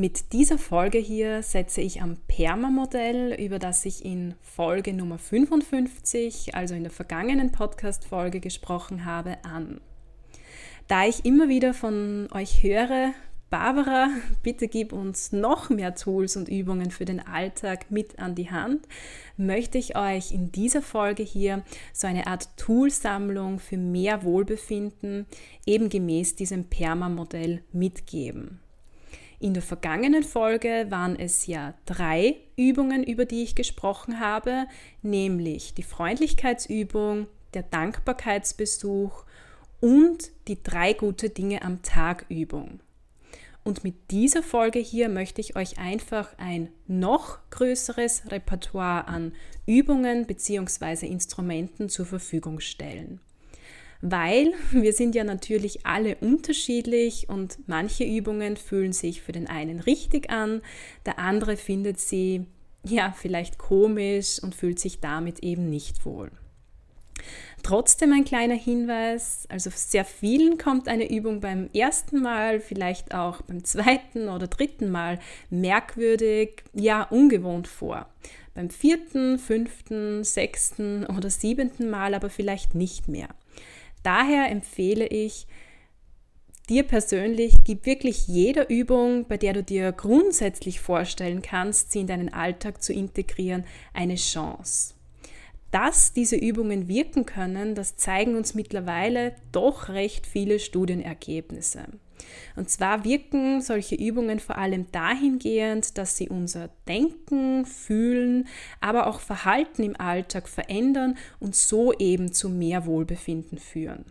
Mit dieser Folge hier setze ich am Perma-Modell, über das ich in Folge Nummer 55, also in der vergangenen Podcast-Folge gesprochen habe, an. Da ich immer wieder von euch höre, Barbara, bitte gib uns noch mehr Tools und Übungen für den Alltag mit an die Hand, möchte ich euch in dieser Folge hier so eine Art Toolsammlung für mehr Wohlbefinden eben gemäß diesem Perma-Modell mitgeben. In der vergangenen Folge waren es ja drei Übungen, über die ich gesprochen habe, nämlich die Freundlichkeitsübung, der Dankbarkeitsbesuch und die drei gute Dinge am Tag Übung. Und mit dieser Folge hier möchte ich euch einfach ein noch größeres Repertoire an Übungen bzw. Instrumenten zur Verfügung stellen weil wir sind ja natürlich alle unterschiedlich und manche Übungen fühlen sich für den einen richtig an, der andere findet sie ja vielleicht komisch und fühlt sich damit eben nicht wohl. Trotzdem ein kleiner Hinweis, also sehr vielen kommt eine Übung beim ersten Mal, vielleicht auch beim zweiten oder dritten Mal merkwürdig, ja ungewohnt vor. Beim vierten, fünften, sechsten oder siebenten Mal aber vielleicht nicht mehr. Daher empfehle ich dir persönlich, gib wirklich jeder Übung, bei der du dir grundsätzlich vorstellen kannst, sie in deinen Alltag zu integrieren, eine Chance. Dass diese Übungen wirken können, das zeigen uns mittlerweile doch recht viele Studienergebnisse. Und zwar wirken solche Übungen vor allem dahingehend, dass sie unser Denken, Fühlen, aber auch Verhalten im Alltag verändern und so eben zu mehr Wohlbefinden führen.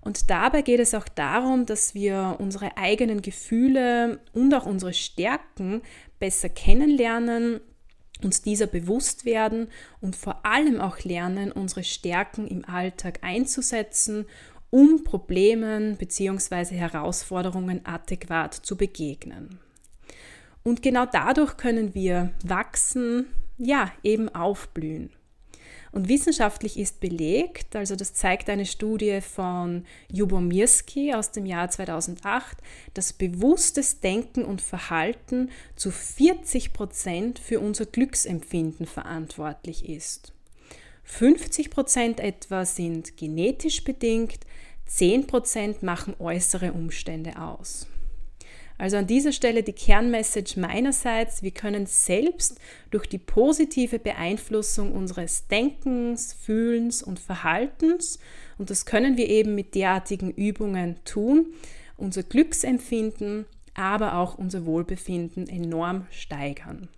Und dabei geht es auch darum, dass wir unsere eigenen Gefühle und auch unsere Stärken besser kennenlernen, uns dieser bewusst werden und vor allem auch lernen, unsere Stärken im Alltag einzusetzen um Problemen bzw. Herausforderungen adäquat zu begegnen. Und genau dadurch können wir wachsen, ja, eben aufblühen. Und wissenschaftlich ist belegt, also das zeigt eine Studie von Jubomirski aus dem Jahr 2008, dass bewusstes Denken und Verhalten zu 40 Prozent für unser Glücksempfinden verantwortlich ist. 50 Prozent etwa sind genetisch bedingt, 10 Prozent machen äußere Umstände aus. Also an dieser Stelle die Kernmessage meinerseits, wir können selbst durch die positive Beeinflussung unseres Denkens, Fühlens und Verhaltens, und das können wir eben mit derartigen Übungen tun, unser Glücksempfinden, aber auch unser Wohlbefinden enorm steigern.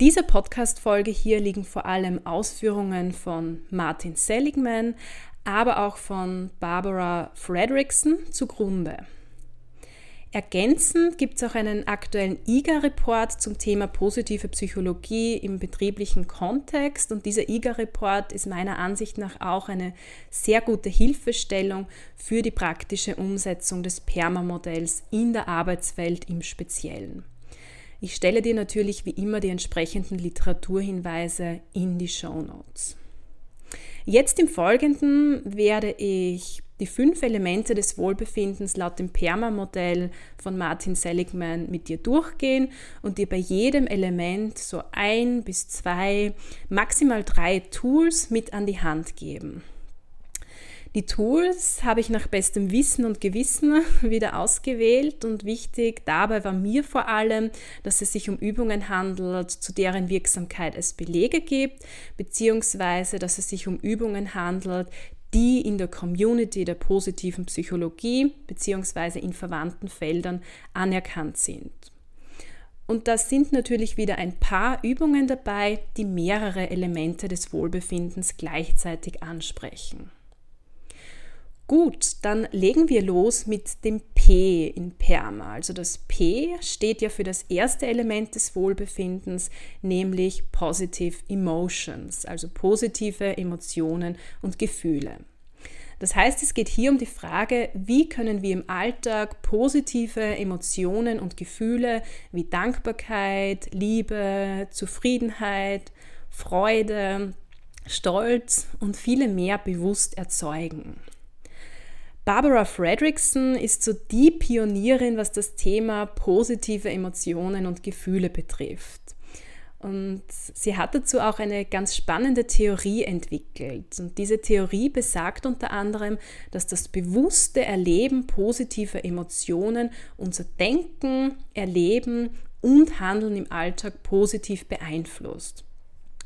Dieser Podcast-Folge hier liegen vor allem Ausführungen von Martin Seligman, aber auch von Barbara Fredrickson zugrunde. Ergänzend gibt es auch einen aktuellen IGA-Report zum Thema positive Psychologie im betrieblichen Kontext und dieser IGA-Report ist meiner Ansicht nach auch eine sehr gute Hilfestellung für die praktische Umsetzung des PERMA-Modells in der Arbeitswelt im Speziellen. Ich stelle dir natürlich wie immer die entsprechenden Literaturhinweise in die Show Notes. Jetzt im Folgenden werde ich die fünf Elemente des Wohlbefindens laut dem PERMA-Modell von Martin Seligman mit dir durchgehen und dir bei jedem Element so ein bis zwei, maximal drei Tools mit an die Hand geben. Die Tools habe ich nach bestem Wissen und Gewissen wieder ausgewählt und wichtig dabei war mir vor allem, dass es sich um Übungen handelt, zu deren Wirksamkeit es Belege gibt, beziehungsweise dass es sich um Übungen handelt, die in der Community der positiven Psychologie beziehungsweise in verwandten Feldern anerkannt sind. Und da sind natürlich wieder ein paar Übungen dabei, die mehrere Elemente des Wohlbefindens gleichzeitig ansprechen. Gut, dann legen wir los mit dem P in Perma. Also das P steht ja für das erste Element des Wohlbefindens, nämlich Positive Emotions, also positive Emotionen und Gefühle. Das heißt, es geht hier um die Frage, wie können wir im Alltag positive Emotionen und Gefühle wie Dankbarkeit, Liebe, Zufriedenheit, Freude, Stolz und viele mehr bewusst erzeugen. Barbara Fredrickson ist so die Pionierin, was das Thema positive Emotionen und Gefühle betrifft. Und sie hat dazu auch eine ganz spannende Theorie entwickelt. Und diese Theorie besagt unter anderem, dass das bewusste Erleben positiver Emotionen unser Denken, Erleben und Handeln im Alltag positiv beeinflusst.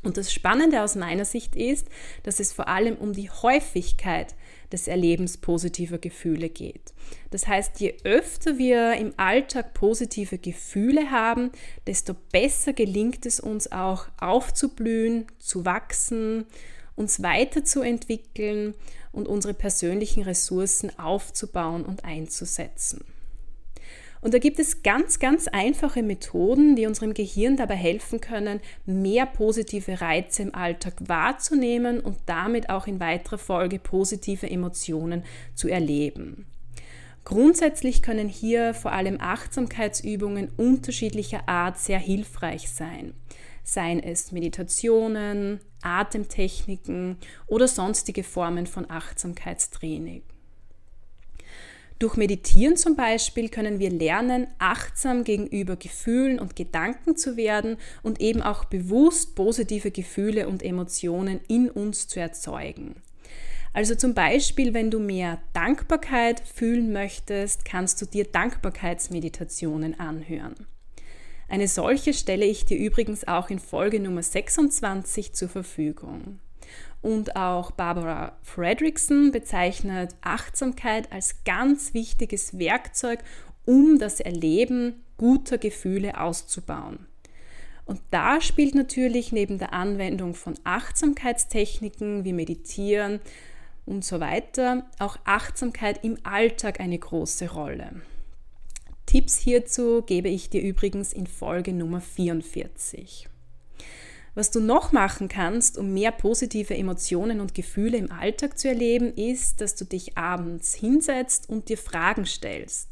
Und das Spannende aus meiner Sicht ist, dass es vor allem um die Häufigkeit des Erlebens positiver Gefühle geht. Das heißt, je öfter wir im Alltag positive Gefühle haben, desto besser gelingt es uns auch aufzublühen, zu wachsen, uns weiterzuentwickeln und unsere persönlichen Ressourcen aufzubauen und einzusetzen. Und da gibt es ganz, ganz einfache Methoden, die unserem Gehirn dabei helfen können, mehr positive Reize im Alltag wahrzunehmen und damit auch in weiterer Folge positive Emotionen zu erleben. Grundsätzlich können hier vor allem Achtsamkeitsübungen unterschiedlicher Art sehr hilfreich sein. Seien es Meditationen, Atemtechniken oder sonstige Formen von Achtsamkeitstraining. Durch Meditieren zum Beispiel können wir lernen, achtsam gegenüber Gefühlen und Gedanken zu werden und eben auch bewusst positive Gefühle und Emotionen in uns zu erzeugen. Also zum Beispiel, wenn du mehr Dankbarkeit fühlen möchtest, kannst du dir Dankbarkeitsmeditationen anhören. Eine solche stelle ich dir übrigens auch in Folge Nummer 26 zur Verfügung. Und auch Barbara Fredrickson bezeichnet Achtsamkeit als ganz wichtiges Werkzeug, um das Erleben guter Gefühle auszubauen. Und da spielt natürlich neben der Anwendung von Achtsamkeitstechniken wie Meditieren und so weiter auch Achtsamkeit im Alltag eine große Rolle. Tipps hierzu gebe ich dir übrigens in Folge Nummer 44. Was du noch machen kannst, um mehr positive Emotionen und Gefühle im Alltag zu erleben, ist, dass du dich abends hinsetzt und dir Fragen stellst.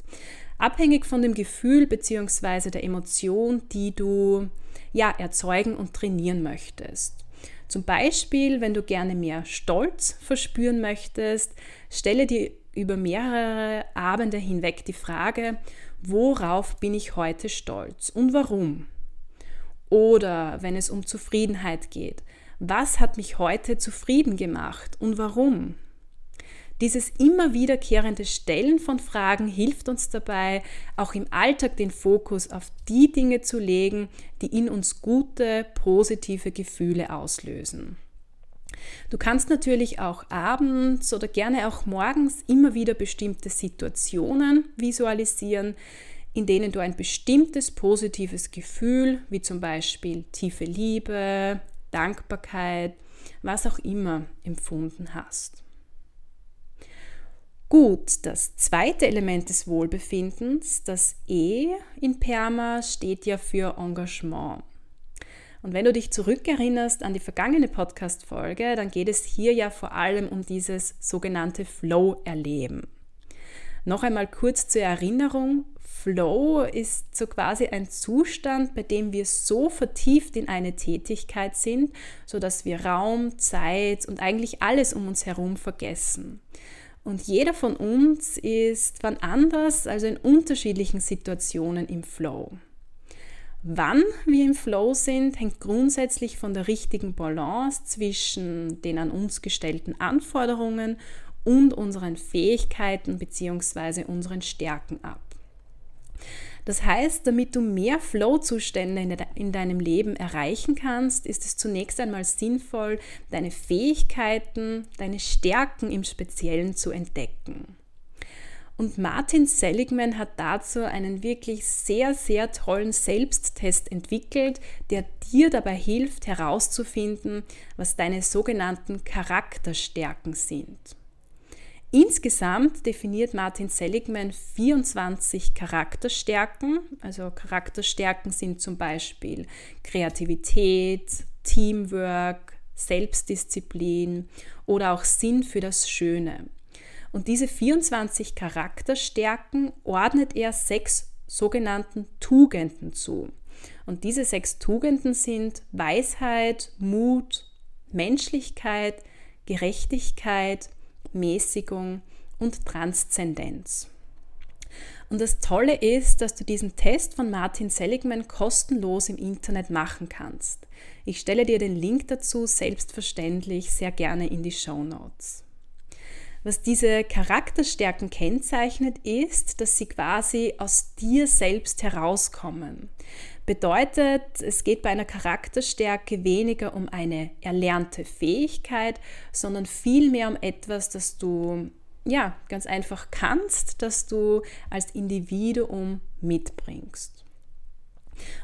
Abhängig von dem Gefühl bzw. der Emotion, die du ja, erzeugen und trainieren möchtest. Zum Beispiel, wenn du gerne mehr Stolz verspüren möchtest, stelle dir über mehrere Abende hinweg die Frage, worauf bin ich heute stolz und warum? Oder wenn es um Zufriedenheit geht. Was hat mich heute zufrieden gemacht und warum? Dieses immer wiederkehrende Stellen von Fragen hilft uns dabei, auch im Alltag den Fokus auf die Dinge zu legen, die in uns gute, positive Gefühle auslösen. Du kannst natürlich auch abends oder gerne auch morgens immer wieder bestimmte Situationen visualisieren, in denen du ein bestimmtes positives Gefühl, wie zum Beispiel tiefe Liebe, Dankbarkeit, was auch immer empfunden hast. Gut, das zweite Element des Wohlbefindens, das E in Perma, steht ja für Engagement. Und wenn du dich zurückerinnerst an die vergangene Podcast-Folge, dann geht es hier ja vor allem um dieses sogenannte Flow-Erleben. Noch einmal kurz zur Erinnerung, Flow ist so quasi ein Zustand, bei dem wir so vertieft in eine Tätigkeit sind, sodass wir Raum, Zeit und eigentlich alles um uns herum vergessen. Und jeder von uns ist wann anders, also in unterschiedlichen Situationen im Flow. Wann wir im Flow sind, hängt grundsätzlich von der richtigen Balance zwischen den an uns gestellten Anforderungen und unseren Fähigkeiten bzw. unseren Stärken ab. Das heißt, damit du mehr Flow-Zustände in deinem Leben erreichen kannst, ist es zunächst einmal sinnvoll, deine Fähigkeiten, deine Stärken im Speziellen zu entdecken. Und Martin Seligman hat dazu einen wirklich sehr, sehr tollen Selbsttest entwickelt, der dir dabei hilft herauszufinden, was deine sogenannten Charakterstärken sind. Insgesamt definiert Martin Seligman 24 Charakterstärken. Also Charakterstärken sind zum Beispiel Kreativität, Teamwork, Selbstdisziplin oder auch Sinn für das Schöne. Und diese 24 Charakterstärken ordnet er sechs sogenannten Tugenden zu. Und diese sechs Tugenden sind Weisheit, Mut, Menschlichkeit, Gerechtigkeit, Mäßigung und Transzendenz. Und das Tolle ist, dass du diesen Test von Martin Seligman kostenlos im Internet machen kannst. Ich stelle dir den Link dazu selbstverständlich sehr gerne in die Show Notes. Was diese Charakterstärken kennzeichnet, ist, dass sie quasi aus dir selbst herauskommen. Bedeutet, es geht bei einer Charakterstärke weniger um eine erlernte Fähigkeit, sondern vielmehr um etwas, das du ja ganz einfach kannst, das du als Individuum mitbringst.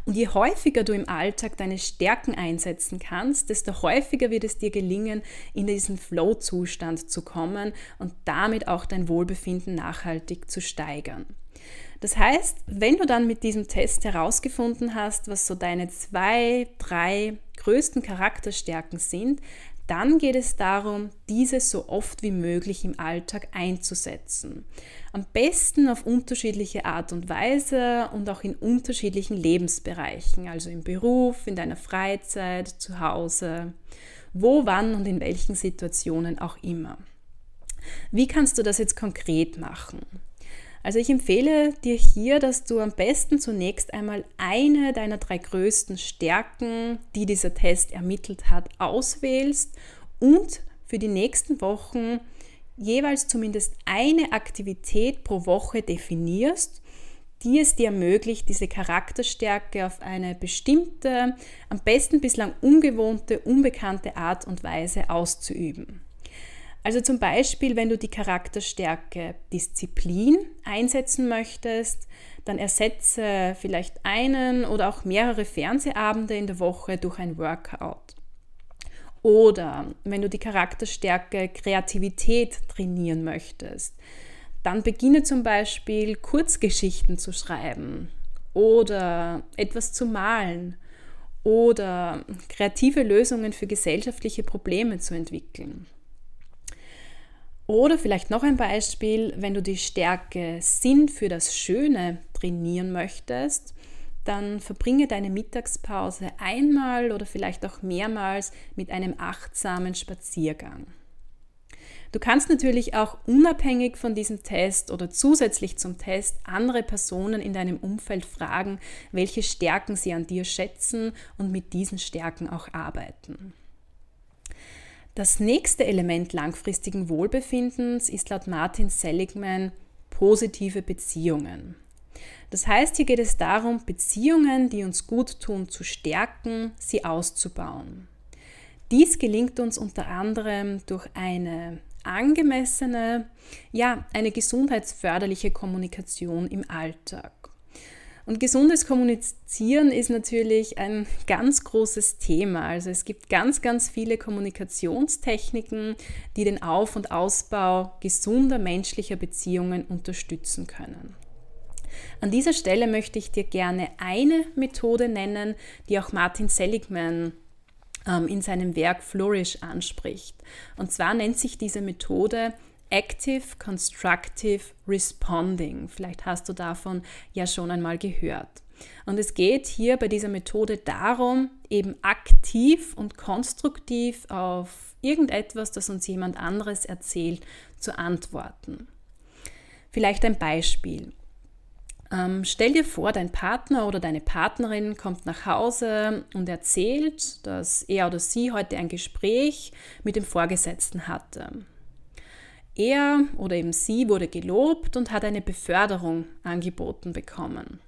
Und je häufiger du im Alltag deine Stärken einsetzen kannst, desto häufiger wird es dir gelingen, in diesen Flow-Zustand zu kommen und damit auch dein Wohlbefinden nachhaltig zu steigern. Das heißt, wenn du dann mit diesem Test herausgefunden hast, was so deine zwei, drei größten Charakterstärken sind, dann geht es darum, diese so oft wie möglich im Alltag einzusetzen. Am besten auf unterschiedliche Art und Weise und auch in unterschiedlichen Lebensbereichen, also im Beruf, in deiner Freizeit, zu Hause, wo, wann und in welchen Situationen auch immer. Wie kannst du das jetzt konkret machen? Also ich empfehle dir hier, dass du am besten zunächst einmal eine deiner drei größten Stärken, die dieser Test ermittelt hat, auswählst und für die nächsten Wochen jeweils zumindest eine Aktivität pro Woche definierst, die es dir ermöglicht, diese Charakterstärke auf eine bestimmte, am besten bislang ungewohnte, unbekannte Art und Weise auszuüben. Also zum Beispiel, wenn du die Charakterstärke Disziplin einsetzen möchtest, dann ersetze vielleicht einen oder auch mehrere Fernsehabende in der Woche durch ein Workout. Oder wenn du die Charakterstärke Kreativität trainieren möchtest, dann beginne zum Beispiel Kurzgeschichten zu schreiben oder etwas zu malen oder kreative Lösungen für gesellschaftliche Probleme zu entwickeln. Oder vielleicht noch ein Beispiel, wenn du die Stärke Sinn für das Schöne trainieren möchtest, dann verbringe deine Mittagspause einmal oder vielleicht auch mehrmals mit einem achtsamen Spaziergang. Du kannst natürlich auch unabhängig von diesem Test oder zusätzlich zum Test andere Personen in deinem Umfeld fragen, welche Stärken sie an dir schätzen und mit diesen Stärken auch arbeiten. Das nächste Element langfristigen Wohlbefindens ist laut Martin Seligman positive Beziehungen. Das heißt, hier geht es darum, Beziehungen, die uns gut tun, zu stärken, sie auszubauen. Dies gelingt uns unter anderem durch eine angemessene, ja, eine gesundheitsförderliche Kommunikation im Alltag. Und gesundes Kommunizieren ist natürlich ein ganz großes Thema. Also es gibt ganz, ganz viele Kommunikationstechniken, die den Auf- und Ausbau gesunder menschlicher Beziehungen unterstützen können. An dieser Stelle möchte ich dir gerne eine Methode nennen, die auch Martin Seligman ähm, in seinem Werk Flourish anspricht. Und zwar nennt sich diese Methode Active Constructive Responding. Vielleicht hast du davon ja schon einmal gehört. Und es geht hier bei dieser Methode darum, eben aktiv und konstruktiv auf irgendetwas, das uns jemand anderes erzählt, zu antworten. Vielleicht ein Beispiel. Ähm, stell dir vor, dein Partner oder deine Partnerin kommt nach Hause und erzählt, dass er oder sie heute ein Gespräch mit dem Vorgesetzten hatte. Er oder eben sie wurde gelobt und hat eine Beförderung angeboten bekommen.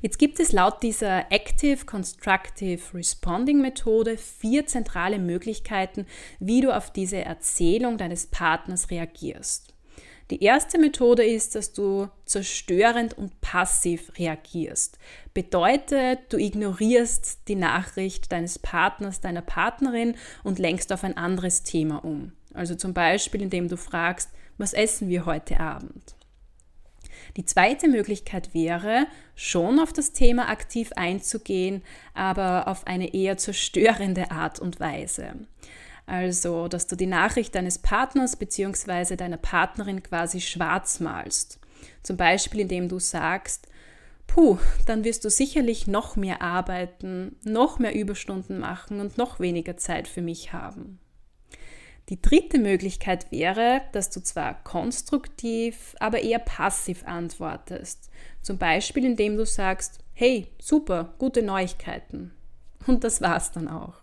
Jetzt gibt es laut dieser Active Constructive Responding Methode vier zentrale Möglichkeiten, wie du auf diese Erzählung deines Partners reagierst. Die erste Methode ist, dass du zerstörend und passiv reagierst. Bedeutet, du ignorierst die Nachricht deines Partners, deiner Partnerin und lenkst auf ein anderes Thema um. Also zum Beispiel, indem du fragst, was essen wir heute Abend? Die zweite Möglichkeit wäre, schon auf das Thema aktiv einzugehen, aber auf eine eher zerstörende Art und Weise. Also, dass du die Nachricht deines Partners bzw. deiner Partnerin quasi schwarz malst. Zum Beispiel, indem du sagst, puh, dann wirst du sicherlich noch mehr arbeiten, noch mehr Überstunden machen und noch weniger Zeit für mich haben. Die dritte Möglichkeit wäre, dass du zwar konstruktiv, aber eher passiv antwortest. Zum Beispiel, indem du sagst, hey, super, gute Neuigkeiten. Und das war's dann auch.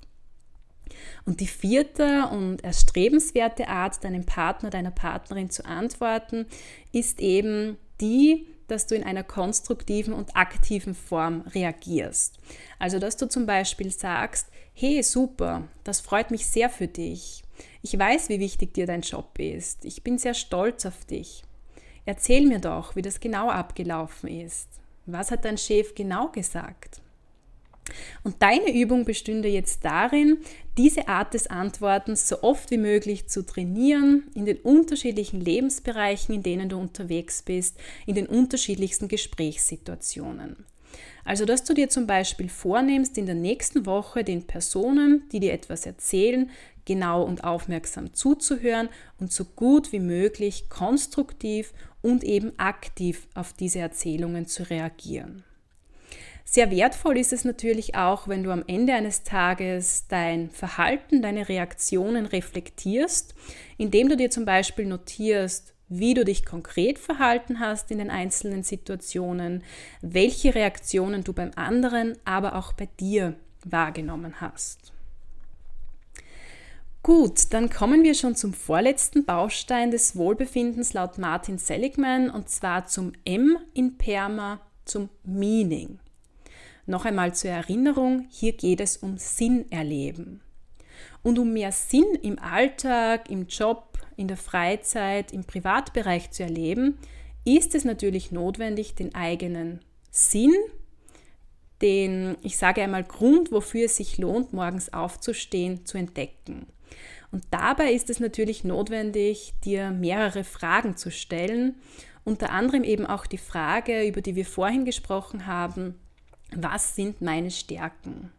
Und die vierte und erstrebenswerte Art, deinem Partner, deiner Partnerin zu antworten, ist eben die, dass du in einer konstruktiven und aktiven Form reagierst. Also, dass du zum Beispiel sagst, hey, super, das freut mich sehr für dich. Ich weiß, wie wichtig dir dein Job ist. Ich bin sehr stolz auf dich. Erzähl mir doch, wie das genau abgelaufen ist. Was hat dein Chef genau gesagt? Und deine Übung bestünde jetzt darin, diese Art des Antwortens so oft wie möglich zu trainieren in den unterschiedlichen Lebensbereichen, in denen du unterwegs bist, in den unterschiedlichsten Gesprächssituationen. Also, dass du dir zum Beispiel vornimmst, in der nächsten Woche den Personen, die dir etwas erzählen, genau und aufmerksam zuzuhören und so gut wie möglich konstruktiv und eben aktiv auf diese Erzählungen zu reagieren. Sehr wertvoll ist es natürlich auch, wenn du am Ende eines Tages dein Verhalten, deine Reaktionen reflektierst, indem du dir zum Beispiel notierst, wie du dich konkret verhalten hast in den einzelnen Situationen, welche Reaktionen du beim anderen, aber auch bei dir wahrgenommen hast. Gut, dann kommen wir schon zum vorletzten Baustein des Wohlbefindens laut Martin Seligman und zwar zum M in Perma, zum Meaning. Noch einmal zur Erinnerung, hier geht es um Sinn erleben. Und um mehr Sinn im Alltag, im Job, in der Freizeit, im Privatbereich zu erleben, ist es natürlich notwendig, den eigenen Sinn, den, ich sage einmal, Grund, wofür es sich lohnt, morgens aufzustehen, zu entdecken. Und dabei ist es natürlich notwendig, dir mehrere Fragen zu stellen, unter anderem eben auch die Frage, über die wir vorhin gesprochen haben, was sind meine Stärken?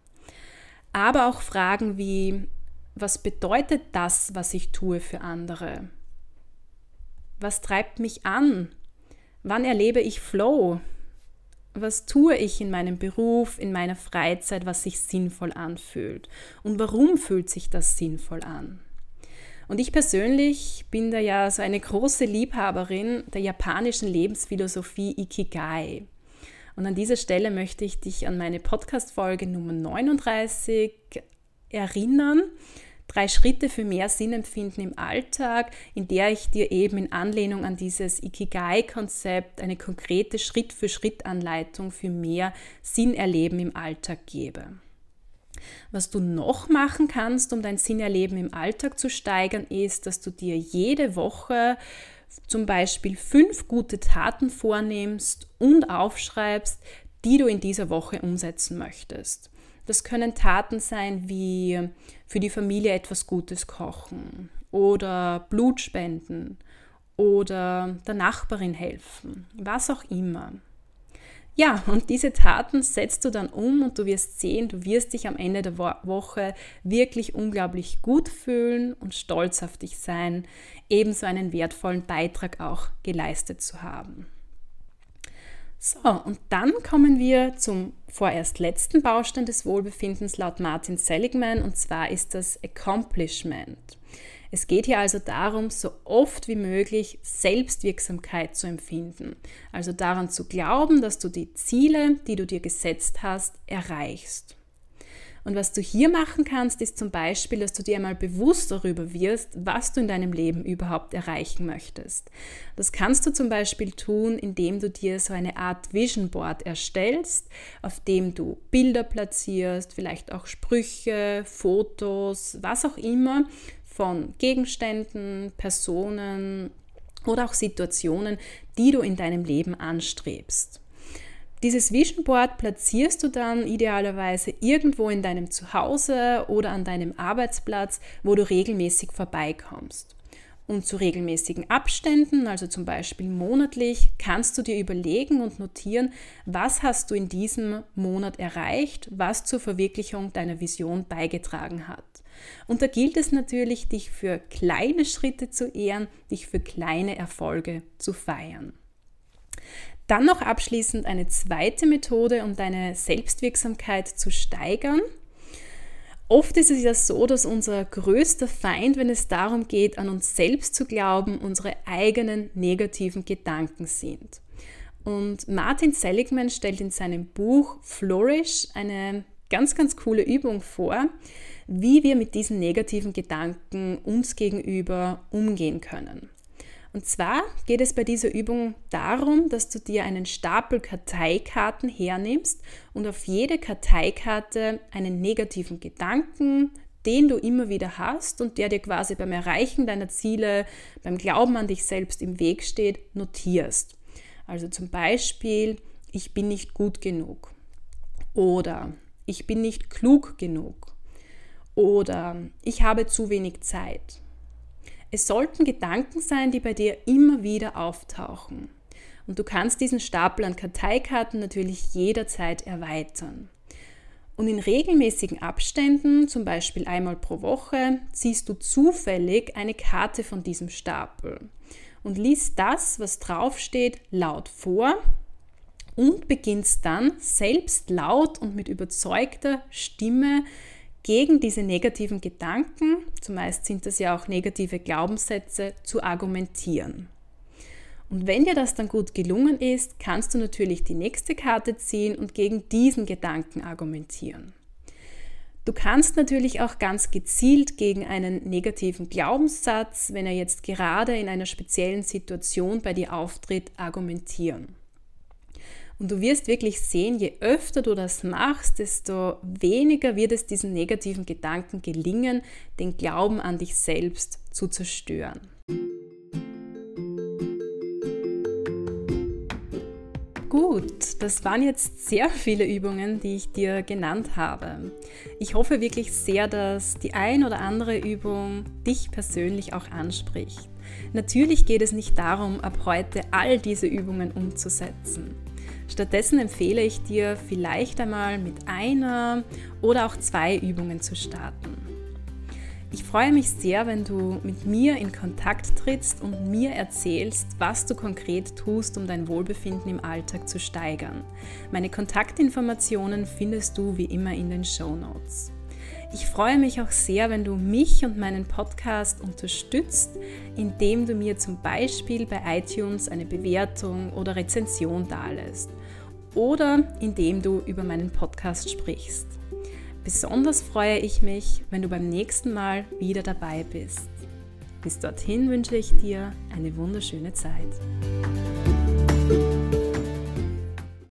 Aber auch Fragen wie, was bedeutet das, was ich tue für andere? Was treibt mich an? Wann erlebe ich Flow? Was tue ich in meinem Beruf, in meiner Freizeit, was sich sinnvoll anfühlt? Und warum fühlt sich das sinnvoll an? Und ich persönlich bin da ja so eine große Liebhaberin der japanischen Lebensphilosophie Ikigai. Und an dieser Stelle möchte ich dich an meine Podcast-Folge Nummer 39 erinnern. Drei Schritte für mehr Sinnempfinden im Alltag, in der ich dir eben in Anlehnung an dieses Ikigai-Konzept eine konkrete Schritt-für-Schritt-Anleitung für mehr Sinnerleben im Alltag gebe. Was du noch machen kannst, um dein Sinnerleben im Alltag zu steigern, ist, dass du dir jede Woche zum Beispiel fünf gute Taten vornimmst und aufschreibst, die du in dieser Woche umsetzen möchtest. Das können Taten sein wie für die Familie etwas Gutes kochen oder Blut spenden oder der Nachbarin helfen, was auch immer. Ja, und diese Taten setzt du dann um und du wirst sehen, du wirst dich am Ende der Woche wirklich unglaublich gut fühlen und stolz auf dich sein, ebenso einen wertvollen Beitrag auch geleistet zu haben. So, und dann kommen wir zum vorerst letzten Baustein des Wohlbefindens laut Martin Seligman und zwar ist das Accomplishment. Es geht hier also darum, so oft wie möglich Selbstwirksamkeit zu empfinden. Also daran zu glauben, dass du die Ziele, die du dir gesetzt hast, erreichst. Und was du hier machen kannst, ist zum Beispiel, dass du dir einmal bewusst darüber wirst, was du in deinem Leben überhaupt erreichen möchtest. Das kannst du zum Beispiel tun, indem du dir so eine Art Vision Board erstellst, auf dem du Bilder platzierst, vielleicht auch Sprüche, Fotos, was auch immer von Gegenständen, Personen oder auch Situationen, die du in deinem Leben anstrebst. Dieses Vision Board platzierst du dann idealerweise irgendwo in deinem Zuhause oder an deinem Arbeitsplatz, wo du regelmäßig vorbeikommst. Und zu regelmäßigen Abständen, also zum Beispiel monatlich, kannst du dir überlegen und notieren, was hast du in diesem Monat erreicht, was zur Verwirklichung deiner Vision beigetragen hat. Und da gilt es natürlich, dich für kleine Schritte zu ehren, dich für kleine Erfolge zu feiern. Dann noch abschließend eine zweite Methode, um deine Selbstwirksamkeit zu steigern. Oft ist es ja so, dass unser größter Feind, wenn es darum geht, an uns selbst zu glauben, unsere eigenen negativen Gedanken sind. Und Martin Seligman stellt in seinem Buch Flourish eine ganz, ganz coole Übung vor, wie wir mit diesen negativen Gedanken uns gegenüber umgehen können. Und zwar geht es bei dieser Übung darum, dass du dir einen Stapel Karteikarten hernimmst und auf jede Karteikarte einen negativen Gedanken, den du immer wieder hast und der dir quasi beim Erreichen deiner Ziele, beim Glauben an dich selbst im Weg steht, notierst. Also zum Beispiel, ich bin nicht gut genug oder ich bin nicht klug genug oder ich habe zu wenig Zeit es sollten Gedanken sein, die bei dir immer wieder auftauchen. Und du kannst diesen Stapel an Karteikarten natürlich jederzeit erweitern. Und in regelmäßigen Abständen, zum Beispiel einmal pro Woche, ziehst du zufällig eine Karte von diesem Stapel und liest das, was draufsteht, laut vor und beginnst dann selbst laut und mit überzeugter Stimme gegen diese negativen Gedanken, zumeist sind das ja auch negative Glaubenssätze, zu argumentieren. Und wenn dir das dann gut gelungen ist, kannst du natürlich die nächste Karte ziehen und gegen diesen Gedanken argumentieren. Du kannst natürlich auch ganz gezielt gegen einen negativen Glaubenssatz, wenn er jetzt gerade in einer speziellen Situation bei dir auftritt, argumentieren. Und du wirst wirklich sehen, je öfter du das machst, desto weniger wird es diesen negativen Gedanken gelingen, den Glauben an dich selbst zu zerstören. Gut, das waren jetzt sehr viele Übungen, die ich dir genannt habe. Ich hoffe wirklich sehr, dass die ein oder andere Übung dich persönlich auch anspricht. Natürlich geht es nicht darum, ab heute all diese Übungen umzusetzen. Stattdessen empfehle ich dir vielleicht einmal mit einer oder auch zwei Übungen zu starten. Ich freue mich sehr, wenn du mit mir in Kontakt trittst und mir erzählst, was du konkret tust, um dein Wohlbefinden im Alltag zu steigern. Meine Kontaktinformationen findest du wie immer in den Show Notes. Ich freue mich auch sehr, wenn du mich und meinen Podcast unterstützt, indem du mir zum Beispiel bei iTunes eine Bewertung oder Rezension dalässt oder indem du über meinen Podcast sprichst. Besonders freue ich mich, wenn du beim nächsten Mal wieder dabei bist. Bis dorthin wünsche ich dir eine wunderschöne Zeit.